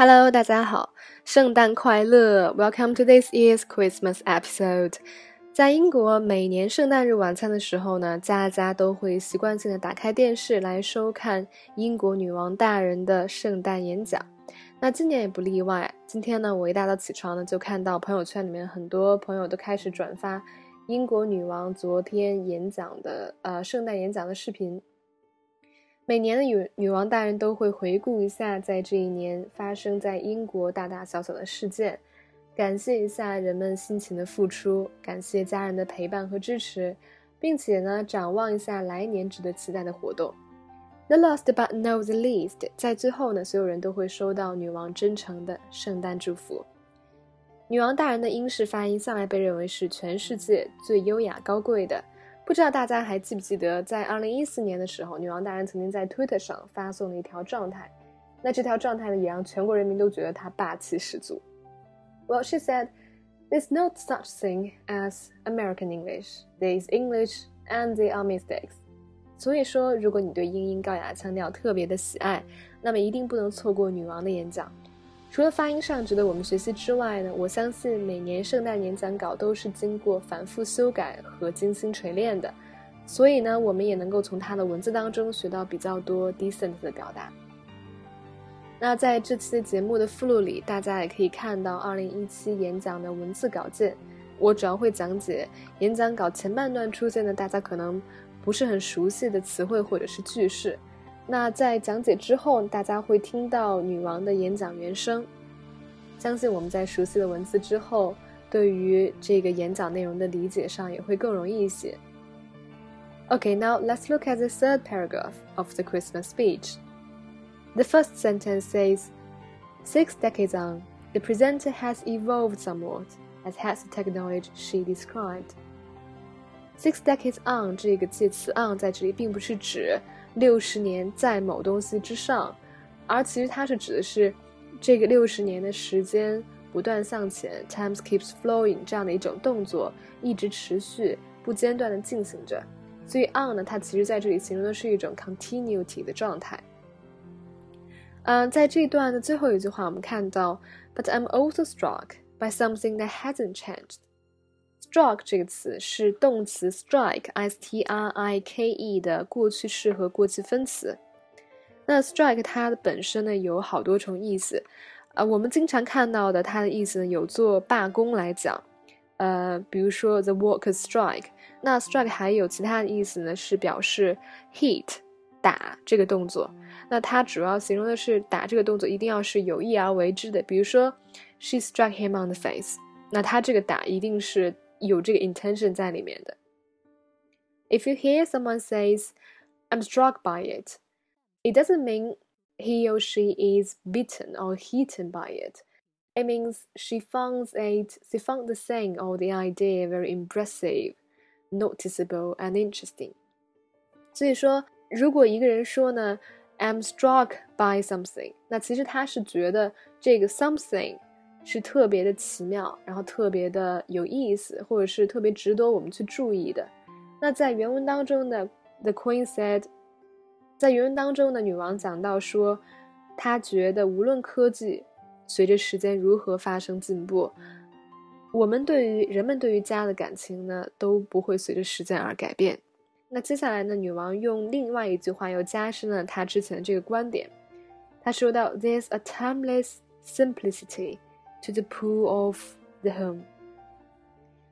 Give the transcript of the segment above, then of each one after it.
Hello，大家好，圣诞快乐！Welcome to this year's Christmas episode。在英国，每年圣诞日晚餐的时候呢，家家都会习惯性的打开电视来收看英国女王大人的圣诞演讲。那今年也不例外。今天呢，我一大早起床呢，就看到朋友圈里面很多朋友都开始转发英国女王昨天演讲的呃圣诞演讲的视频。每年的女女王大人都会回顾一下在这一年发生在英国大大小小的事件，感谢一下人们辛勤的付出，感谢家人的陪伴和支持，并且呢展望一下来年值得期待的活动。The last but not the least，在最后呢，所有人都会收到女王真诚的圣诞祝福。女王大人的英式发音向来被认为是全世界最优雅高贵的。不知道大家还记不记得，在二零一四年的时候，女王大人曾经在 Twitter 上发送了一条状态。那这条状态呢，也让全国人民都觉得她霸气十足。Well, she said, "There's no such thing as American English. There's English, and there are mistakes." 所以说，如果你对英音高雅腔调特别的喜爱，那么一定不能错过女王的演讲。除了发音上值得我们学习之外呢，我相信每年圣诞演讲稿都是经过反复修改和精心锤炼的，所以呢，我们也能够从它的文字当中学到比较多 decent 的表达。那在这期节目的附录里，大家也可以看到2017演讲的文字稿件，我主要会讲解演讲稿前半段出现的大家可能不是很熟悉的词汇或者是句式。那在讲解之后，大家会听到女王的演讲原声。相信我们在熟悉了文字之后，对于这个演讲内容的理解上也会更容易一些。Okay, now let's look at the third paragraph of the Christmas speech. The first sentence says, Six decades on, the presenter has evolved somewhat, as has the technology she described. Six decades on 这个介词 on 在这里并不是指 六十年在某东西之上，而其实它是指的是这个六十年的时间不断向前，times keeps flowing 这样的一种动作一直持续不间断的进行着。所以 on 呢，它其实在这里形容的是一种 continuity 的状态。嗯，在这段的最后一句话，我们看到，But I'm also struck by something that hasn't changed。Struck 这个词是动词 strike，s t r i k e 的过去式和过去分词。那 strike 它的本身呢有好多重意思，呃，我们经常看到的它的意思呢有做罢工来讲，呃，比如说 the workers strike。那 strike 还有其他的意思呢，是表示 hit 打这个动作。那它主要形容的是打这个动作一定要是有意而为之的，比如说 she struck him on the face。那他这个打一定是。有这个 intention 在里面的。If you hear someone says, "I'm struck by it," it doesn't mean he or she is bitten or heated by it. It means she finds it, she found the thing or the idea very impressive, noticeable and interesting. 所以说，如果一个人说呢，I'm struck by something，那其实他是觉得这个 something 是特别的奇妙，然后特别的有意思，或者是特别值得我们去注意的。那在原文当中的 The Queen said，在原文当中的女王讲到说，她觉得无论科技随着时间如何发生进步，我们对于人们对于家的感情呢，都不会随着时间而改变。那接下来呢，女王用另外一句话又加深了她之前的这个观点。她说到：“There's a timeless simplicity。” To the pull of the home，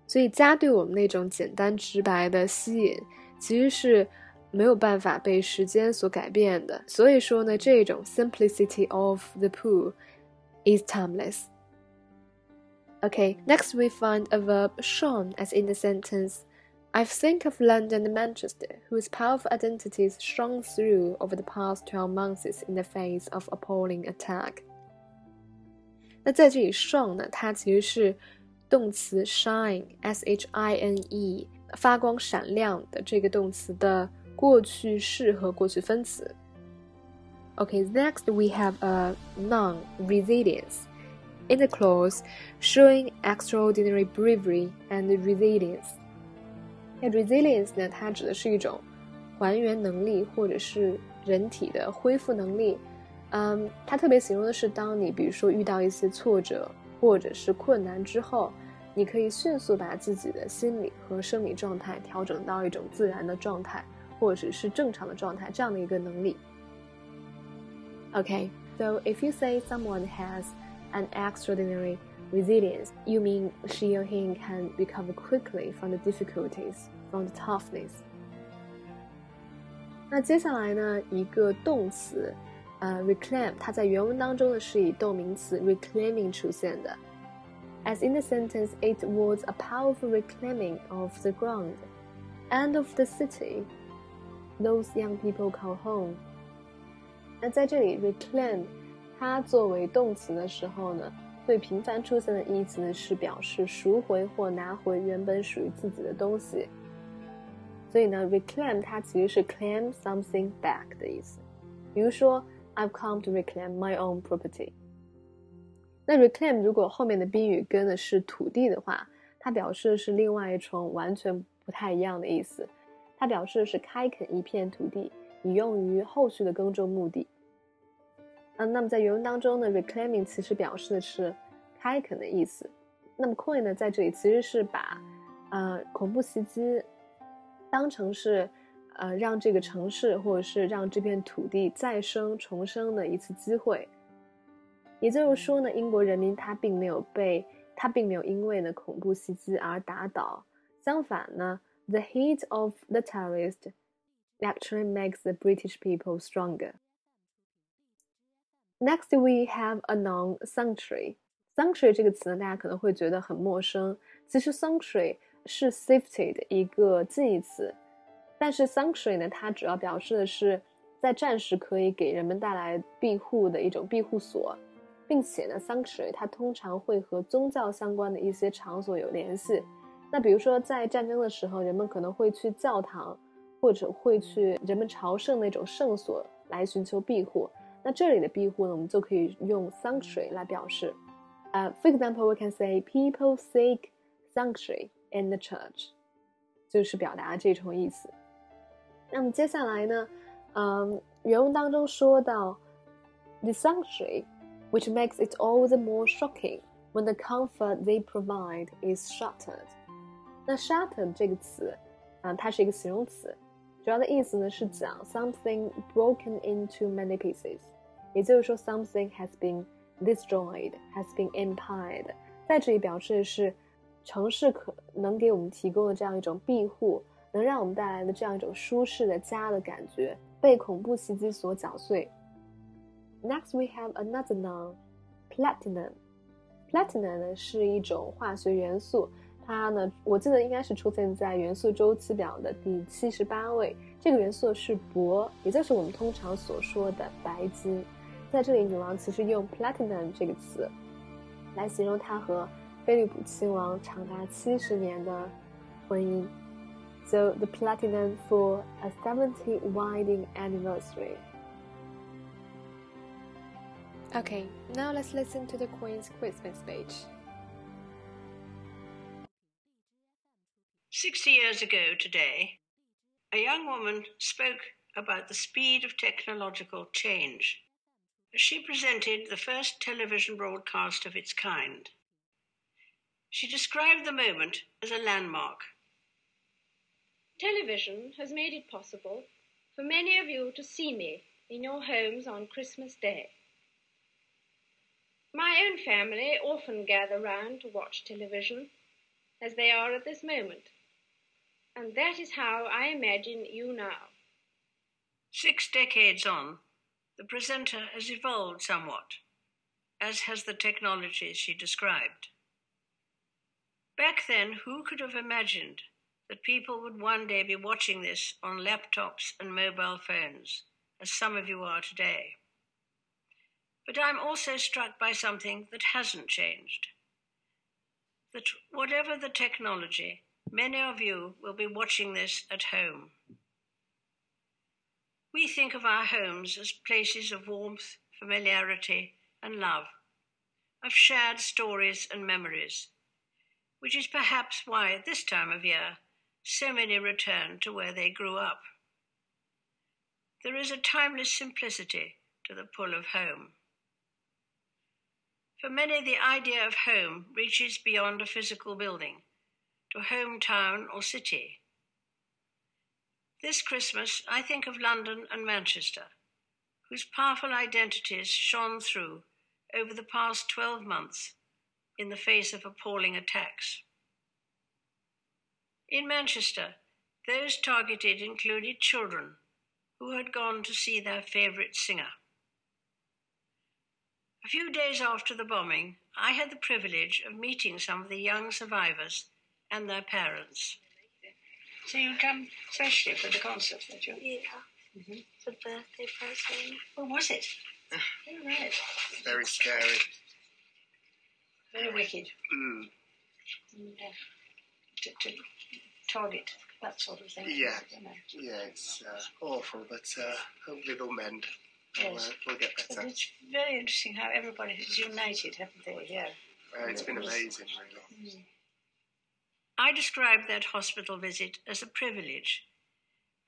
所以家对我们那种简单直白的吸引，其实是没有办法被时间所改变的。所以说呢，这种 simplicity of the pool is timeless. Okay, next we find a verb shone as in the sentence. I think of London and Manchester, whose powerful identities shone through over the past 12 months in the face of appalling attack. 那在这里，shone 呢，它其实是动词 shine，s h i n e，发光闪亮的这个动词的过去式和过去分词。Okay，next we have a noun resilience in the clause showing extraordinary bravery and resilience。那 resilience 呢，它指的是一种还原能力或者是人体的恢复能力。 嗯，它特别形容的是，当你比如说遇到一些挫折或者是困难之后，你可以迅速把自己的心理和生理状态调整到一种自然的状态，或者是正常的状态，这样的一个能力。OK，so if you say someone has an extraordinary resilience, you mean she or he can recover quickly from the difficulties, from the toughness. 那接下来呢，一个动词，呃，reclaim，它在原文当中呢是以动名词 reclaiming 出现的。As in the sentence, it was a powerful reclaiming of the ground and of the city. Those young people call home. 那在这里，reclaim，它作为动词的时候呢，最频繁出现的意思呢是表示赎回或拿回原本属于自己的东西。所以呢，reclaim 它其实是 claim something back 的意思。比如说 ，I've come to reclaim my own property。那 reclaim 如果后面的宾语跟的是土地的话，它表示的是另外一重完全不太一样的意思。它表示的是开垦一片土地，以用于后续的耕种目的。嗯，那么在原文当中呢，reclaiming 其实表示的是开垦的意思。那么 Coin 呢，在这里其实是把呃恐怖袭击。当成是，呃，让这个城市或者是让这片土地再生重生的一次机会。也就是说呢，英国人民他并没有被他并没有因为呢恐怖袭击而打倒，相反呢，the heat of the terrorist actually makes the British people stronger. Next, we have a noun sanctuary. Sanctuary 这个词呢，大家可能会觉得很陌生。其实 sanctuary 是 safety 的一个近义词，但是 sanctuary 呢，它主要表示的是在战时可以给人们带来庇护的一种庇护所，并且呢，sanctuary 它通常会和宗教相关的一些场所有联系。那比如说在战争的时候，人们可能会去教堂，或者会去人们朝圣那种圣所来寻求庇护。那这里的庇护呢，我们就可以用 sanctuary 来表示。呃，for example，we can say people seek sanctuary。in the church，就是表达这重意思。那么接下来呢，嗯，原文当中说到，the sanctuary, which makes it all the more shocking when the comfort they provide is shattered。那 shattered 这个词，啊、呃，它是一个形容词，主要的意思呢是讲 something broken into many pieces，也就是说 something has been destroyed, has been impaired，在这里表示的是。城市可能给我们提供的这样一种庇护， 能让我们带来的这样一种舒适的家的感觉，被恐怖袭击所搅碎。Next, we have another noun, platinum. Platinum 呢是一种化学元素，它呢我记得应该是出现在元素周期表的第七十八位。这个元素是铂，也就是我们通常所说的白金。在这里，女王其实用 platinum 这个词来形容她和。菲利普亲王长达七十年的婚姻，so the platinum for a seventy wedding anniversary. Okay, now let's listen to the Queen's Christmas speech. Sixty years ago today, a young woman spoke about the speed of technological change. She presented the first television broadcast of its kind. She described the moment as a landmark. Television has made it possible for many of you to see me in your homes on Christmas Day. My own family often gather round to watch television, as they are at this moment, and that is how I imagine you now. Six decades on, the presenter has evolved somewhat, as has the technology she described. Back then, who could have imagined that people would one day be watching this on laptops and mobile phones, as some of you are today? But I'm also struck by something that hasn't changed. That whatever the technology, many of you will be watching this at home. We think of our homes as places of warmth, familiarity, and love, of shared stories and memories which is perhaps why at this time of year so many return to where they grew up. There is a timeless simplicity to the pull of home. For many, the idea of home reaches beyond a physical building to hometown or city. This Christmas, I think of London and Manchester, whose powerful identities shone through over the past 12 months in the face of appalling attacks. In Manchester, those targeted included children who had gone to see their favourite singer. A few days after the bombing, I had the privilege of meeting some of the young survivors and their parents. So you come especially for the concert, did you? Yeah. Mm-hmm. For the birthday present. What was it? All right. Very scary. Very wicked Mm. and, uh, to, to target that sort of thing. Yeah. You know. Yeah, it's uh, awful, but uh, hopefully they'll mend. Yes. uh, we'll get But it's very interesting how everybody has united, haven't they? Yeah. Uh, it's been amazing, really. I described that hospital visit as a privilege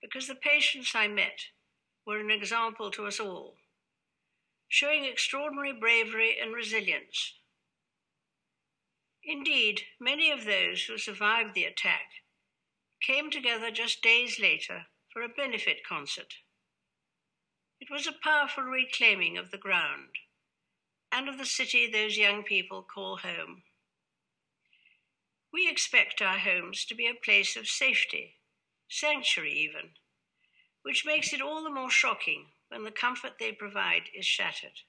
because the patients I met were an example to us all, showing extraordinary bravery and resilience. Indeed, many of those who survived the attack came together just days later for a benefit concert. It was a powerful reclaiming of the ground and of the city those young people call home. We expect our homes to be a place of safety, sanctuary even, which makes it all the more shocking when the comfort they provide is shattered.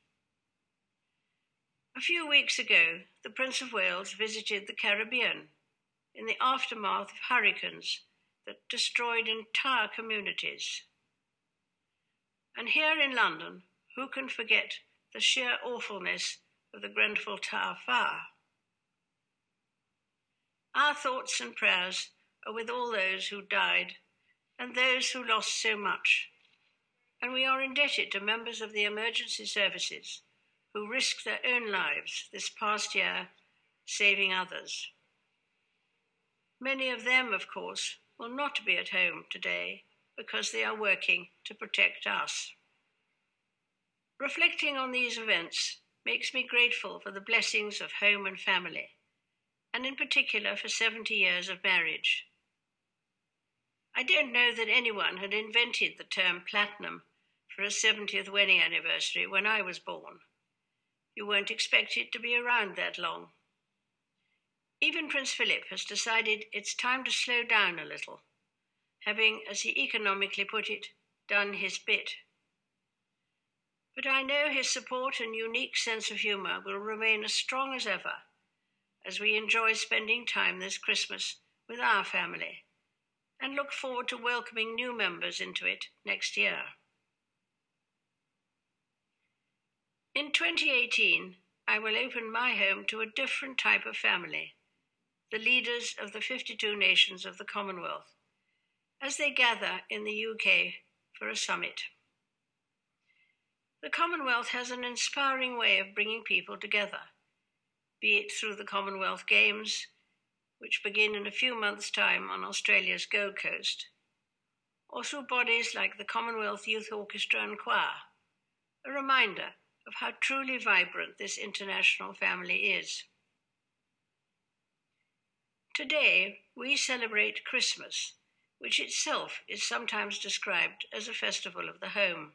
A few weeks ago, the Prince of Wales visited the Caribbean in the aftermath of hurricanes that destroyed entire communities. And here in London, who can forget the sheer awfulness of the Grenfell Tower fire? Our thoughts and prayers are with all those who died and those who lost so much. And we are indebted to members of the emergency services who risked their own lives this past year saving others. Many of them, of course, will not be at home today because they are working to protect us. Reflecting on these events makes me grateful for the blessings of home and family and in particular for 70 years of marriage. I don't know that anyone had invented the term platinum for a 70th wedding anniversary when I was born. You won't expect it to be around that long. Even Prince Philip has decided it's time to slow down a little, having, as he economically put it, done his bit. But I know his support and unique sense of humour will remain as strong as ever as we enjoy spending time this Christmas with our family and look forward to welcoming new members into it next year. In 2018, I will open my home to a different type of family, the leaders of the 52 nations of the Commonwealth, as they gather in the UK for a summit. The Commonwealth has an inspiring way of bringing people together be it through the Commonwealth Games, which begin in a few months' time on Australia's Gold Coast, or through bodies like the Commonwealth Youth Orchestra and Choir, a reminder of how truly vibrant this international family is. Today, we celebrate Christmas, which itself is sometimes described as a festival of the home.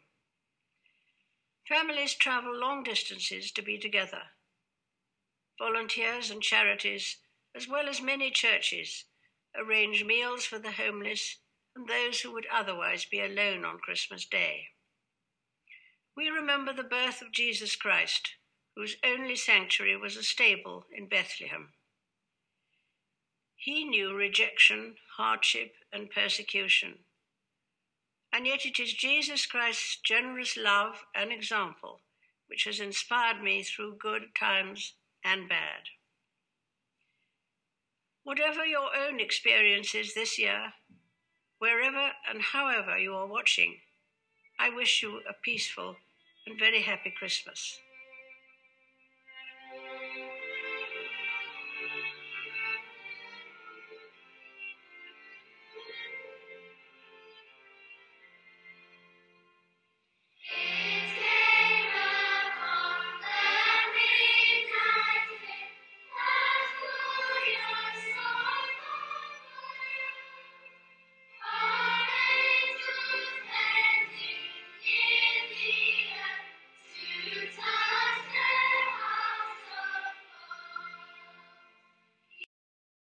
Families travel long distances to be together volunteers and charities, as well as many churches, arrange meals for the homeless and those who would otherwise be alone on Christmas Day. We remember the birth of Jesus Christ, whose only sanctuary was a stable in Bethlehem. He knew rejection, hardship, and persecution. And yet it is Jesus Christ's generous love and example which has inspired me through good times and bad. Whatever your own experience is this year, wherever and however you are watching, I wish you a peaceful and very happy Christmas.